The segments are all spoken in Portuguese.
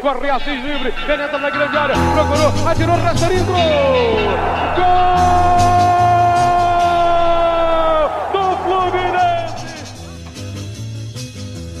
corre Assis livre, penetra na grande área, procurou, atirou, Rasterinho, Gol!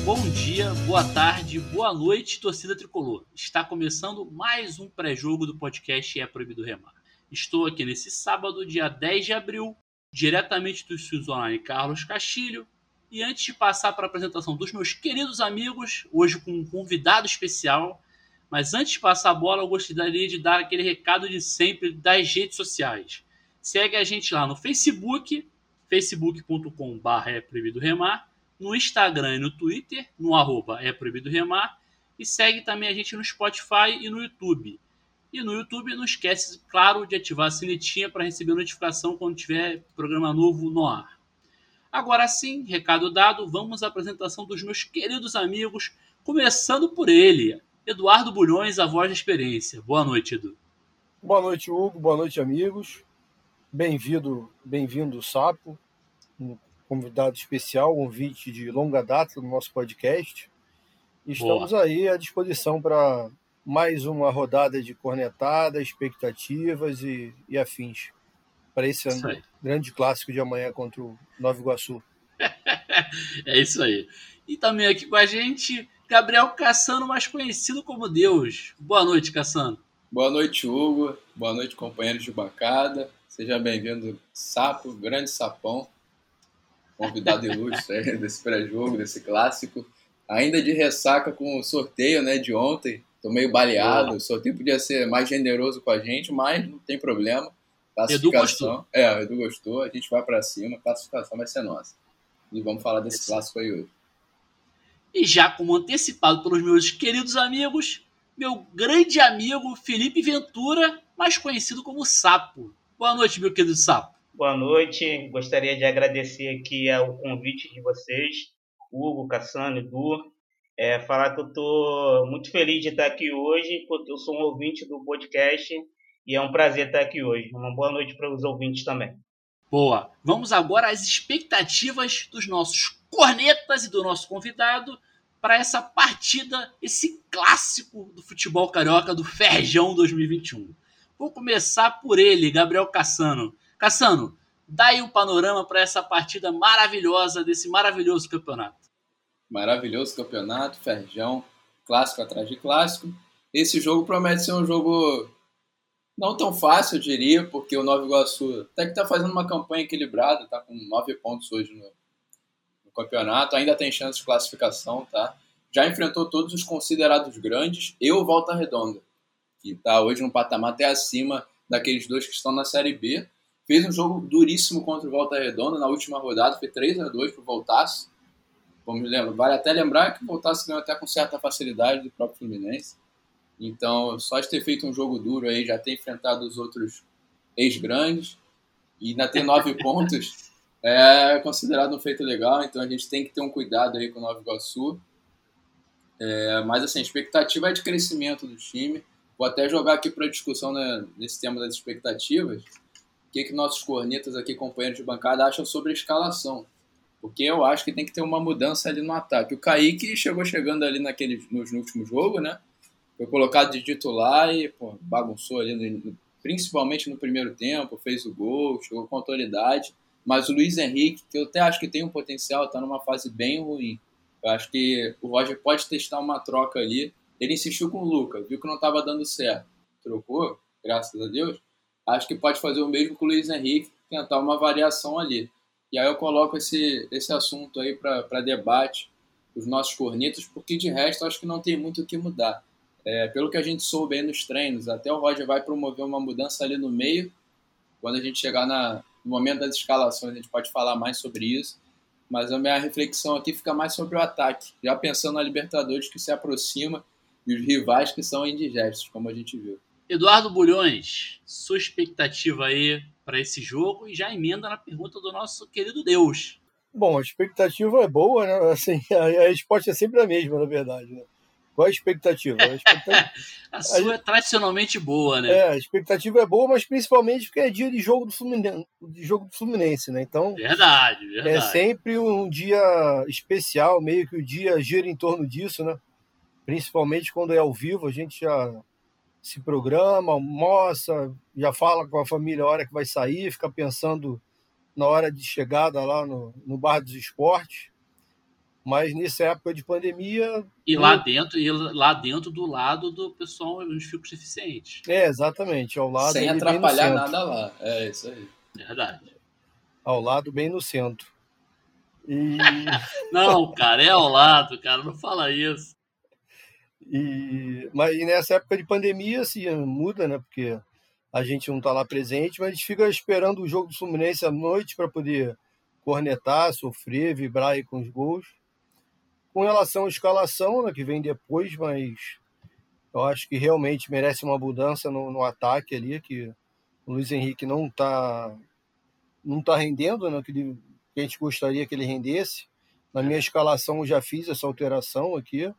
Bom dia, boa tarde, boa noite, torcida tricolor. Está começando mais um pré-jogo do podcast É Proibido Remar. Estou aqui nesse sábado, dia 10 de abril, diretamente do Estúdios Online Carlos Castilho. E antes de passar para a apresentação dos meus queridos amigos, hoje com um convidado especial, mas antes de passar a bola, eu gostaria de dar aquele recado de sempre das redes sociais. Segue a gente lá no Facebook, facebook.com.br é proibido remar no Instagram e no Twitter, no arroba é proibido remar, e segue também a gente no Spotify e no YouTube. E no YouTube não esquece, claro, de ativar a sinetinha para receber notificação quando tiver programa novo no ar. Agora sim, recado dado, vamos à apresentação dos meus queridos amigos, começando por ele, Eduardo Bulhões, a voz da experiência. Boa noite, Edu. Boa noite, Hugo. Boa noite, amigos. Bem-vindo, bem-vindo, Sapo convidado especial, um convite de longa data no nosso podcast. Estamos Boa. aí à disposição para mais uma rodada de cornetada, expectativas e, e afins para esse ano, grande clássico de amanhã contra o Nova Iguaçu. é isso aí. E também aqui com a gente, Gabriel Cassano, mais conhecido como Deus. Boa noite, Cassano. Boa noite, Hugo. Boa noite, companheiros de bancada. Seja bem-vindo, Sapo, grande sapão convidado ilustre desse pré-jogo, desse clássico. Ainda de ressaca com o sorteio né, de ontem. Tô meio baleado. O sorteio podia ser mais generoso com a gente, mas não tem problema. Classificação. Edu É, o Edu gostou. A gente vai para cima. A classificação vai ser nossa. E vamos falar desse clássico aí hoje. E já como antecipado pelos meus queridos amigos, meu grande amigo Felipe Ventura, mais conhecido como Sapo. Boa noite, meu querido Sapo. Boa noite. Gostaria de agradecer aqui o convite de vocês, Hugo, Cassano, Edu. É, falar que eu estou muito feliz de estar aqui hoje, porque eu sou um ouvinte do podcast e é um prazer estar aqui hoje. Uma boa noite para os ouvintes também. Boa. Vamos agora às expectativas dos nossos cornetas e do nosso convidado para essa partida, esse clássico do futebol carioca do Ferjão 2021. Vou começar por ele, Gabriel Cassano. Cassano, dá aí um panorama para essa partida maravilhosa desse maravilhoso campeonato. Maravilhoso campeonato, Ferjão, clássico atrás de clássico. Esse jogo promete ser um jogo não tão fácil, eu diria, porque o Nova Iguaçu até que está fazendo uma campanha equilibrada, está com nove pontos hoje no, no, campeonato, ainda tem chance de classificação, tá? Já enfrentou todos os considerados grandes e o Volta Redonda, que está hoje no patamar até acima daqueles dois que estão na Série B. Fez um jogo duríssimo contra o Volta Redonda na última rodada, foi 3 a 2 para o Voltaço. Vamos lembrar, vale até lembrar que o Voltaço ganhou até com certa facilidade do próprio Fluminense. Então, só de ter feito um jogo duro aí, já ter enfrentado os outros ex-grandes e ainda ter nove pontos, é considerado um feito legal. Então, a gente tem que ter um cuidado aí com o Nova Iguaçu. É, mas, assim, a expectativa é de crescimento do time. Vou até jogar aqui para discussão né, nesse tema das expectativas o que, que nossos cornetas aqui, companheiros de bancada, acham sobre a escalação. Porque eu acho que tem que ter uma mudança ali no ataque. O Kaique chegou chegando ali naquele, nos, no último jogo, né? Foi colocado de titular e pô, bagunçou ali, no, principalmente no primeiro tempo, fez o gol, chegou com autoridade. Mas o Luiz Henrique, que eu até acho que tem um potencial, está numa fase bem ruim. Eu acho que o Roger pode testar uma troca ali. Ele insistiu com o Luca, viu que não estava dando certo. Trocou, graças a Deus acho que pode fazer o mesmo com o Luiz Henrique, tentar uma variação ali. E aí eu coloco esse, esse assunto aí para debate, os nossos cornetas, porque de resto acho que não tem muito o que mudar. É, pelo que a gente soube aí nos treinos, até o Roger vai promover uma mudança ali no meio. Quando a gente chegar na, no momento das escalações, a gente pode falar mais sobre isso. Mas a minha reflexão aqui fica mais sobre o ataque, já pensando na Libertadores que se aproxima e os rivais que são indigestos, como a gente viu. Eduardo Bulhões, sua expectativa aí para esse jogo e já emenda na pergunta do nosso querido Deus. Bom, a expectativa é boa, né? Assim, a, resposta é sempre a mesma, na verdade. Né? Qual a expectativa? A, expectativa... a sua a... é tradicionalmente boa, né? É, a expectativa é boa, mas principalmente porque é dia de jogo do Fluminense, de jogo do Fluminense né? Então, verdade, é verdade. É sempre um dia especial, meio que o dia gira em torno disso, né? principalmente quando é ao vivo, a gente já se programa, almoça, já fala com a família a hora que vai sair, fica pensando na hora de chegada lá no, no bar dos esportes. Mas nessa época de pandemia. E lá dentro, e lá dentro do lado do pessoal onde fica os deficientes. É, exatamente, ao lado. Sem atrapalhar nada lá. É isso aí. Verdade. Ao lado, bem no centro. E... não, cara, é ao lado, cara, não fala isso. E, mas e nessa época de pandemia, assim, muda, né? Porque a gente não está lá presente, mas a gente fica esperando o jogo do Fluminense à noite para poder cornetar, sofrer, vibrar aí com os gols. Com relação à escalação, né, que vem depois, mas eu acho que realmente merece uma mudança no, no ataque ali, que o Luiz Henrique não está não tá rendendo, né, que, ele, que a gente gostaria que ele rendesse. Na minha escalação eu já fiz essa alteração aqui.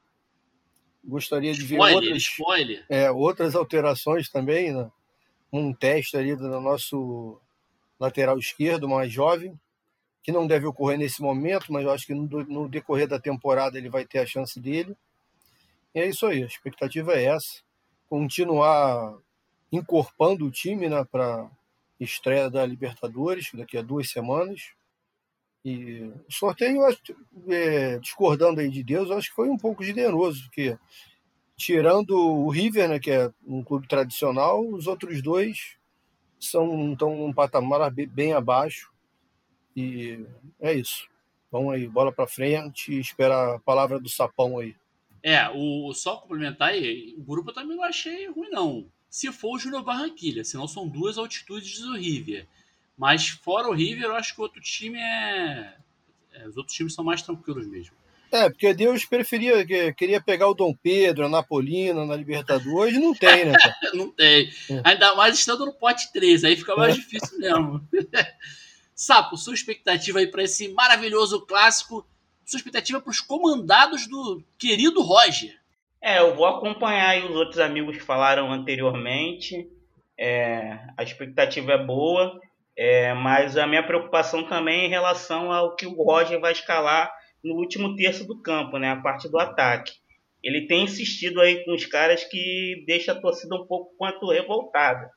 Gostaria de ver spoiler, outras, spoiler. É, outras alterações também, né? um teste ali do nosso lateral esquerdo, mais jovem, que não deve ocorrer nesse momento, mas eu acho que no, decorrer da temporada ele vai ter a chance dele. E é isso aí, a expectativa é essa. Continuar encorpando o time né, para estreia da Libertadores, daqui a duas semanas. E o sorteio, é, discordando aí de Deus, eu acho que foi um pouco generoso, porque tirando o River, né, que é um clube tradicional, os outros dois são estão num patamar bem abaixo. E é isso. Vamos aí, bola para frente e espera a palavra do sapão aí. É, o só complementar aí, o grupo também não achei ruim não. Se for o Júnior Barranquilha, senão são duas altitudes do River. Mas fora o River, eu acho que o outro time é, é os outros times são mais tranquilos mesmo. É, porque Deus preferia, queria pegar o Dom Pedro, a Napolina na Libertadores, não tem, né? não tem. É. Ainda mais estando no pote 3, aí fica mais é. difícil mesmo. Sapo, sua expectativa aí para esse maravilhoso clássico, sua expectativa para os comandados do querido Roger. É, eu vou acompanhar os outros amigos que falaram anteriormente. É, a expectativa é boa, é, mas a minha preocupação também é em relação ao que o Roger vai escalar no último terço do campo, né, a parte do ataque. Ele tem insistido aí com os caras que deixa a torcida um pouco quanto revoltada.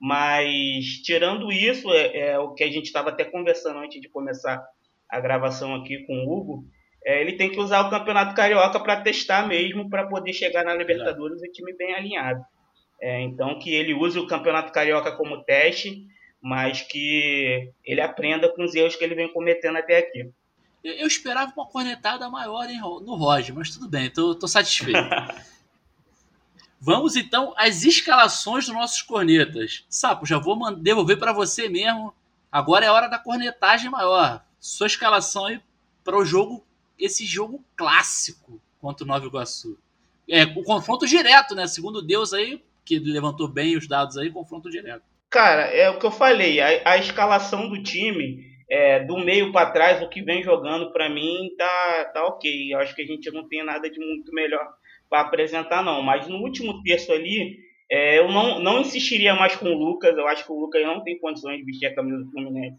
Mas, tirando isso, é, é o que a gente estava até conversando antes de começar a gravação aqui com o Hugo, é, ele tem que usar o Campeonato Carioca para testar mesmo, para poder chegar na Libertadores e o time bem alinhado. É, então, que ele use o Campeonato Carioca como teste, mas que ele aprenda com os erros que ele vem cometendo até aqui. Eu, esperava uma cornetada maior hein, no Roger, mas tudo bem, tô, tô satisfeito. Vamos então às escalações dos nossos cornetas. Sapo, já vou devolver para você mesmo. Agora é hora da cornetagem maior. Sua escalação aí para o jogo, esse jogo clássico contra o Nova Iguaçu. É, o confronto direto, né? Segundo Deus aí, que levantou bem os dados aí, confronto direto. Cara, é o que eu falei. A, a escalação do time é, do meio para trás, o que vem jogando para mim tá, tá ok. Eu acho que a gente não tem nada de muito melhor para apresentar, não. Mas no último terço ali, é, eu não, não insistiria mais com o Lucas. Eu acho que o Lucas não tem condições de vestir a camisa do Fluminense,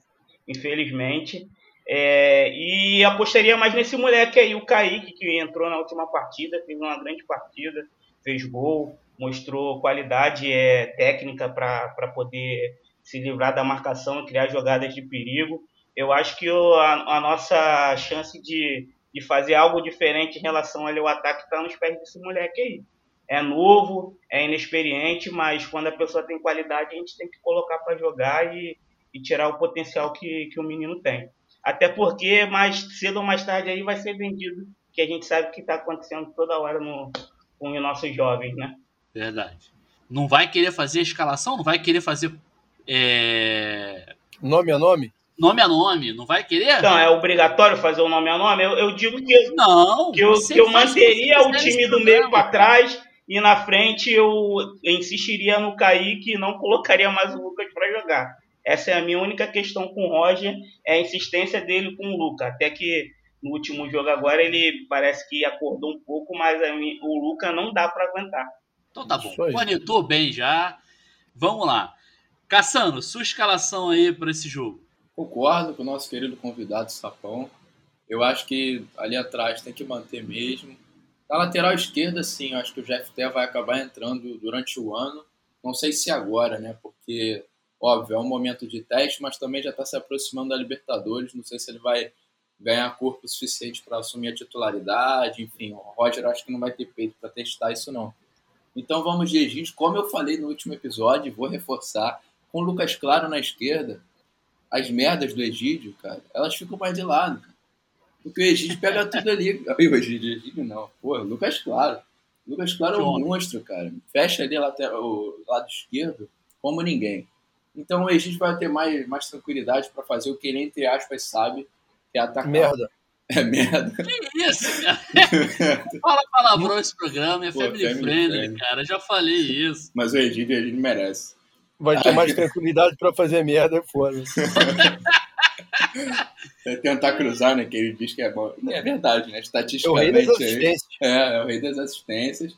infelizmente. É, e apostaria mais nesse moleque aí, o Kaique, que entrou na última partida, fez uma grande partida, fez gol, mostrou qualidade é, técnica para poder se livrar da marcação e criar jogadas de perigo eu acho que o, a, a, nossa chance de, de fazer algo diferente em relação ao ataque está nos pés desse moleque aí. É novo, é inexperiente, mas quando a pessoa tem qualidade, a gente tem que colocar para jogar e, e, tirar o potencial que, que o menino tem. Até porque mais cedo ou mais tarde aí vai ser vendido, que a gente sabe que está acontecendo toda hora no, com os nossos jovens, né? Verdade. Não vai querer fazer escalação? Não vai querer fazer. É... Nome a nome? Nome a nome, não vai querer? Então, é obrigatório fazer o nome a nome? Eu, eu digo que, não, que eu, que eu manteria o time do meio para trás e na frente eu, insistiria no Kaique e não colocaria mais o Lucas para jogar. Essa é a minha única questão com o Roger, é a insistência dele com o Lucas. Até que no último jogo agora ele parece que acordou um pouco, mas o Lucas não dá para aguentar. Então tá bom, conectou bem já. Vamos lá. Caçano, sua escalação aí para esse jogo. Concordo com o nosso querido convidado Sapão. Eu acho que ali atrás tem que manter mesmo. Da lateral esquerda, sim, eu acho que o Jeff vai acabar entrando durante o ano. Não sei se agora, né? Porque, óbvio, é um momento de teste, mas também já está se aproximando da Libertadores. Não sei se ele vai ganhar corpo suficiente para assumir a titularidade. Enfim, o Roger acho que não vai ter peito para testar isso, não. Então vamos de como eu falei no último episódio, vou reforçar, com o Lucas Claro na esquerda, as merdas do Egídio, cara, elas ficam mais de lado, cara. Porque o Egídio pega tudo ali. Ai, o Egídio, Egídio não. Pô, Lucas Claro. Lucas Claro é um monstro, cara. Fecha ali o lado esquerdo como ninguém. Então o Egídio vai ter mais, mais tranquilidade para fazer o que ele, entre aspas, sabe, que é atacar. Merda. É merda. Que isso, cara? Fala palavrão esse programa, é Pô, family, family friendly, friendly, cara. Já falei isso. Mas o Egídio, o Egídio merece. Vai ter mais tranquilidade para fazer merda, é foda. é tentar cruzar, né? Que ele diz que é bom. É verdade, né? Estatisticamente. É o rei das assistências. É, é o rei das assistências.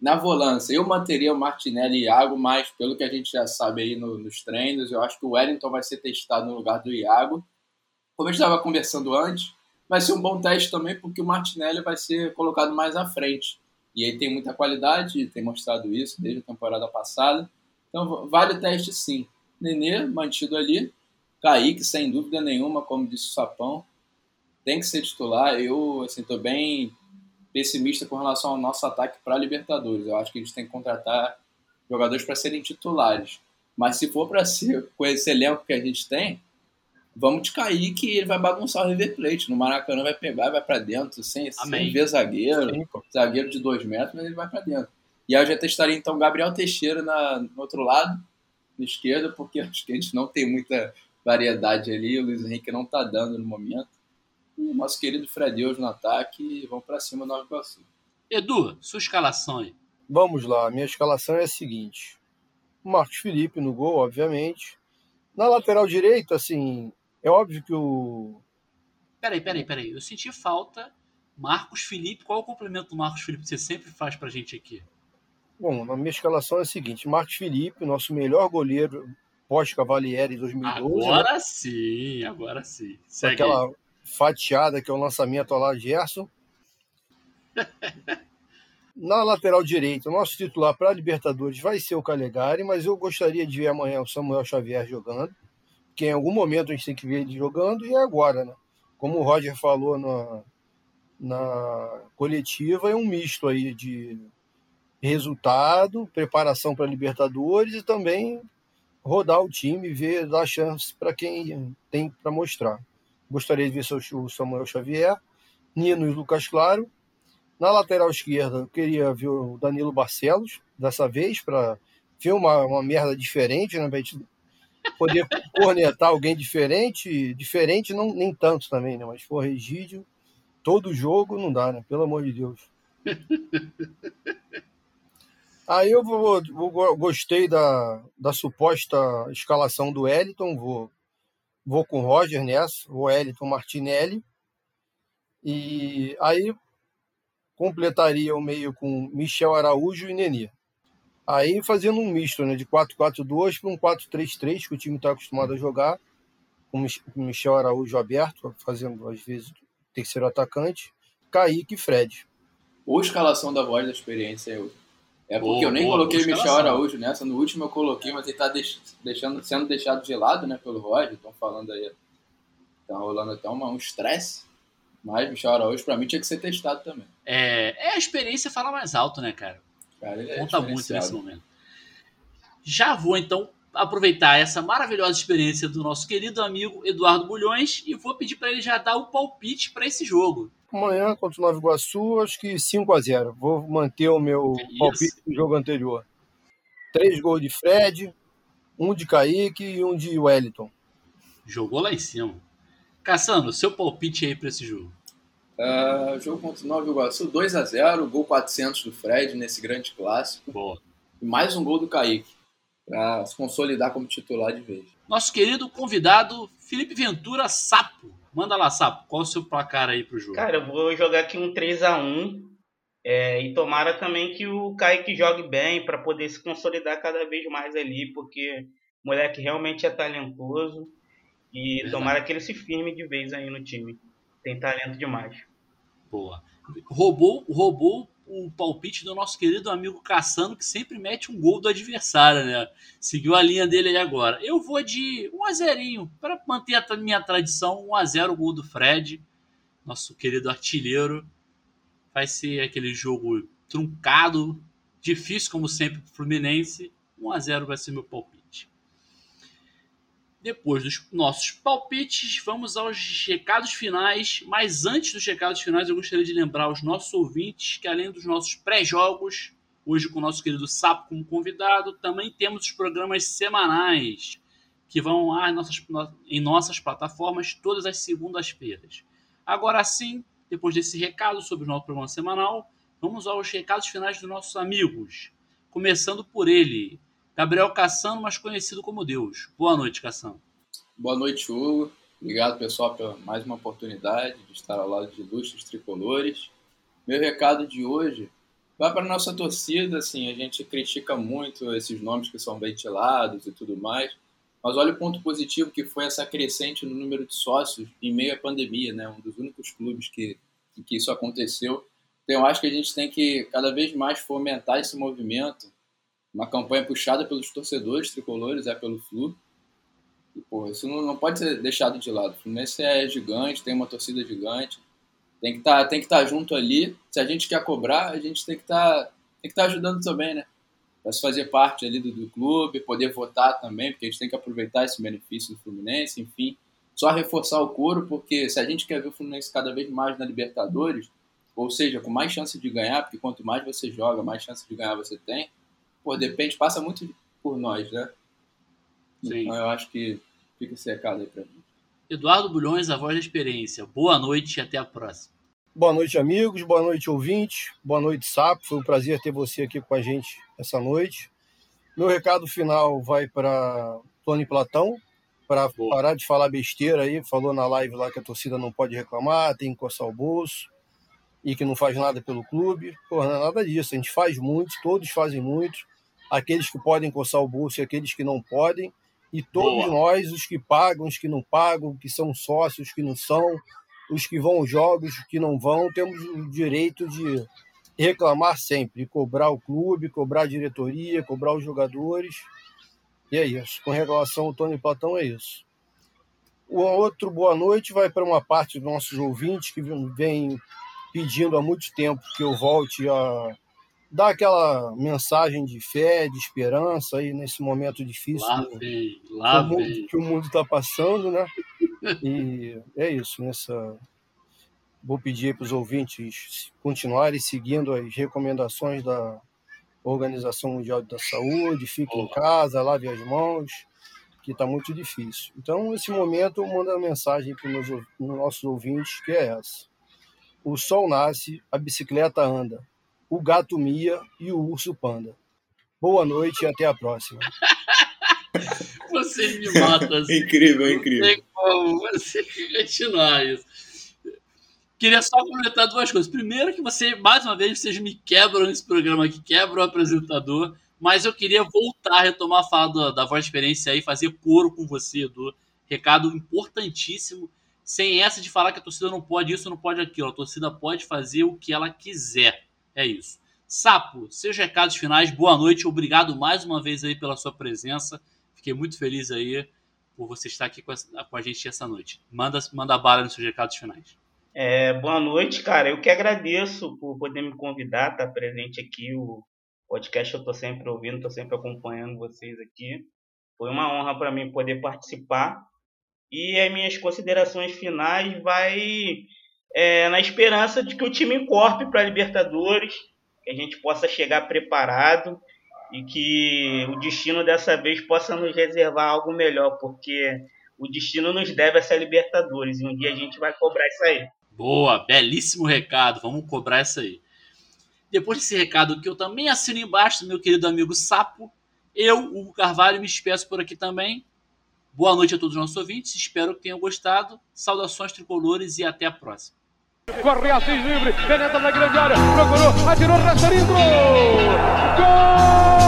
Na volância, eu manteria o Martinelli e Iago, mas pelo que a gente já sabe aí no, nos treinos, eu acho que o Wellington vai ser testado no lugar do Iago. Como a gente estava conversando antes, vai ser um bom teste também, porque o Martinelli vai ser colocado mais à frente. E ele tem muita qualidade, tem mostrado isso desde a temporada passada. Então vale o teste sim. Nenê mantido ali, Kaique, sem dúvida nenhuma, como disse o Sapão, tem que ser titular. Eu estou assim, bem pessimista com relação ao nosso ataque para a Libertadores. Eu acho que a gente tem que contratar jogadores para serem titulares. Mas se for para ser com esse elenco que a gente tem, vamos de Kaique e ele vai bagunçar o River Plate. No Maracanã vai pegar, vai para dentro, sem, sem ver zagueiro. Sim, zagueiro de dois metros, mas ele vai para dentro. E aí eu já testaria então Gabriel Teixeira na, no outro lado, na esquerda, porque acho que a gente não tem muita variedade ali. O Luiz Henrique não está dando no momento. E o nosso querido Fredeus no ataque. Vamos para cima do Nova Iguaçu. Edu, sua escalação aí. Vamos lá, minha escalação é a seguinte: Marcos Felipe no gol, obviamente. Na lateral direita, assim, é óbvio que o. Peraí, peraí, peraí. Eu senti falta. Marcos Felipe, qual é o complemento do Marcos Felipe que você sempre faz pra gente aqui? Bom, na minha escalação é a seguinte: Marcos Felipe, nosso melhor goleiro pós-Cavalieri 2012. Agora né? sim, agora sim. Segue aquela fatiada que é o lançamento lá Gerson. Na lateral direita, o nosso titular para a Libertadores vai ser o Calegari, mas eu gostaria de ver amanhã o Samuel Xavier jogando, que em algum momento a gente tem que ver ele jogando, e é agora, né? Como o Roger falou na, na coletiva, é um misto aí de resultado, preparação para Libertadores e também rodar o time, ver, dar chance para quem tem para mostrar. Gostaria de ver o Samuel Xavier, Nino e Lucas Claro. Na lateral esquerda, eu queria ver o Danilo Barcelos, dessa vez, para ver uma, uma merda diferente, né? Pra gente poder cornetar alguém diferente. Diferente, não, nem tanto também, né? Mas, for Regídio, todo jogo não dá, né? Pelo amor de Deus. Aí eu vou, vou, gostei da, da suposta escalação do Wellington, vou, vou com o Roger nessa, o Wellington Martinelli. E aí completaria o meio com Michel Araújo e Nenê. Aí fazendo um misto né, de 4-4-2 para um 4-3-3, que o time está acostumado a jogar, com Michel Araújo aberto, fazendo às vezes terceiro atacante, Kaique e Fred. Ou escalação da voz da experiência é outra. É porque eu nem coloquei Michel Araújo nessa. No último eu coloquei, mas ele tá deixando, sendo deixado de lado, né, pelo Roger. Estão falando aí. Tá rolando até uma, um estresse. Mas Michel Araújo, pra mim, tinha que ser testado também. É, é a experiência fala mais alto, né, cara? cara é Conta muito nesse momento. Já vou, então, aproveitar essa maravilhosa experiência do nosso querido amigo Eduardo Bulhões e vou pedir para ele já dar o palpite para esse jogo. Amanhã contra o Nova Iguaçu, acho que 5 a 0 Vou manter o meu palpite do jogo anterior. Três gols de Fred, um de Kaique e um de Wellington. Jogou lá em cima. Caçando, seu palpite aí para esse jogo. Uh, jogo contra o Nova Iguaçu, 2 a 0 gol 400 do Fred nesse grande clássico. Boa. E mais um gol do Kaique, para se consolidar como titular de vez. Nosso querido convidado, Felipe Ventura Sapo. Manda lá, Sapo, qual o seu placar aí pro jogo? Cara, eu vou jogar aqui um 3 a 1 é, e tomara também que o Kaique jogue bem para poder se consolidar cada vez mais ali, porque o moleque realmente é talentoso. E Exato. tomara que ele se firme de vez aí no time. Tem talento demais. Boa. Roubou, roubou o palpite do nosso querido amigo Cassano, que sempre mete um gol do adversário, né? Seguiu a linha dele aí agora. Eu vou de 1 a 0 para manter a minha tradição, 1 a 0 o gol do Fred, nosso querido artilheiro. Vai ser aquele jogo truncado, difícil como sempre pro Fluminense. 1 a 0 vai ser meu palpite. Depois dos nossos palpites, vamos aos recados finais. Mas antes dos recados finais, eu gostaria de lembrar aos nossos ouvintes que, além dos nossos pré-jogos, hoje com o nosso querido Sapo como convidado, também temos os programas semanais que vão em nossas, em nossas plataformas todas as segundas-feiras. Agora sim, depois desse recado sobre o nosso programa semanal, vamos aos recados finais dos nossos amigos. Começando por ele, Gabriel Cassano, mais conhecido como Deus. Boa noite, Cassano. Boa noite, Hugo. Obrigado, pessoal, pela mais uma oportunidade de estar ao lado de ilustres tricolores. Meu recado de hoje vai para a nossa torcida. Assim, a gente critica muito esses nomes que são ventilados e tudo mais, mas olha o ponto positivo que foi essa crescente no número de sócios em meio à pandemia, né? Um dos únicos clubes que, que isso aconteceu. Então, eu acho que a gente tem que cada vez mais fomentar esse movimento uma campanha puxada pelos torcedores tricolores, é pelo Flu. E, pô, isso não, não pode ser deixado de lado. O Fluminense é gigante, tem uma torcida gigante, tem que tá, estar tá junto ali. Se a gente quer cobrar, a gente tem que tá, estar tá ajudando também, né? Para se fazer parte ali do, do clube, poder votar também, porque a gente tem que aproveitar esse benefício do Fluminense, enfim. Só reforçar o couro, porque se a gente quer ver o Fluminense cada vez mais na Libertadores, ou seja, com mais chance de ganhar, porque quanto mais você joga, mais chance de ganhar você tem, pô, depende, passa muito por nós, né? Sim. Então eu acho que fica esse recado aí pra mim. Eduardo Bulhões, a voz da experiência. Boa noite e até a próxima. Boa noite, amigos. Boa noite, ouvintes. Boa noite, Sapo. Foi um prazer ter você aqui com a gente essa noite. Meu recado final vai para Tony Platão, para parar de falar besteira aí. Falou na live lá que a torcida não pode reclamar, tem que coçar o bolso e que não faz nada pelo clube. Porra, não é nada disso. A gente faz muito, todos fazem muito. Aqueles que podem coçar o bolso e aqueles que não podem. E todos Boa. nós, os que pagam, os que não pagam, que são sócios, que não são, os que vão aos jogos, os que não vão, temos o direito de reclamar sempre, cobrar o clube, cobrar a diretoria, cobrar os jogadores. E é isso. Com relação ao Tony Platão, é isso. O outro boa noite vai para uma parte dos nossos ouvintes que vem pedindo há muito tempo que eu volte a dar aquela mensagem de fé, de esperança aí nesse momento difícil lá vem, lá que, o mundo, que o mundo está passando, né? E é isso, nessa vou pedir para os ouvintes continuarem seguindo as recomendações da Organização Mundial da Saúde, fiquem em casa, lave as mãos, que está muito difícil. Então, nesse momento, eu mando a mensagem para os nossos ouvintes, que é essa. O sol nasce, a bicicleta anda, o gato mia e o urso panda. Boa noite e até a próxima. Você me mata. Assim. incrível, incrível. Não tem como você continuar isso. Queria só comentar duas coisas. Primeiro, que você, mais uma vez, vocês me quebram nesse programa aqui, quebram o apresentador. Mas eu queria voltar a retomar a fala da, da voz de experiência aí, fazer coro com você, Edu. Recado importantíssimo sem essa de falar que a torcida não pode isso, não pode aquilo. A torcida pode fazer o que ela quiser. É isso. Sapo, seus recados finais, boa noite, obrigado mais uma vez aí pela sua presença. Fiquei muito feliz aí por você estar aqui com a, com a gente essa noite. Manda, manda bala nos seus recados finais. É, boa noite, cara. Eu que agradeço por poder me convidar, estar presente aqui. O podcast eu estou sempre ouvindo, estou sempre acompanhando vocês aqui. Foi uma honra para mim poder participar e as minhas considerações finais vai é, na esperança de que o time encorpe para a Libertadores, que a gente possa chegar preparado e que o destino dessa vez possa nos reservar algo melhor, porque o destino nos deve essa Libertadores e um dia a gente vai cobrar isso aí. Boa, belíssimo recado, vamos cobrar isso aí. Depois desse recado que eu também assino embaixo meu querido amigo Sapo, eu, Hugo Carvalho, me despeço por aqui também. Boa noite a todos os nossos ouvintes, espero que tenham gostado. Saudações tricolores e até a próxima. Corre Assis livre, penetra na grande área, procurou, atirou, resta Gol!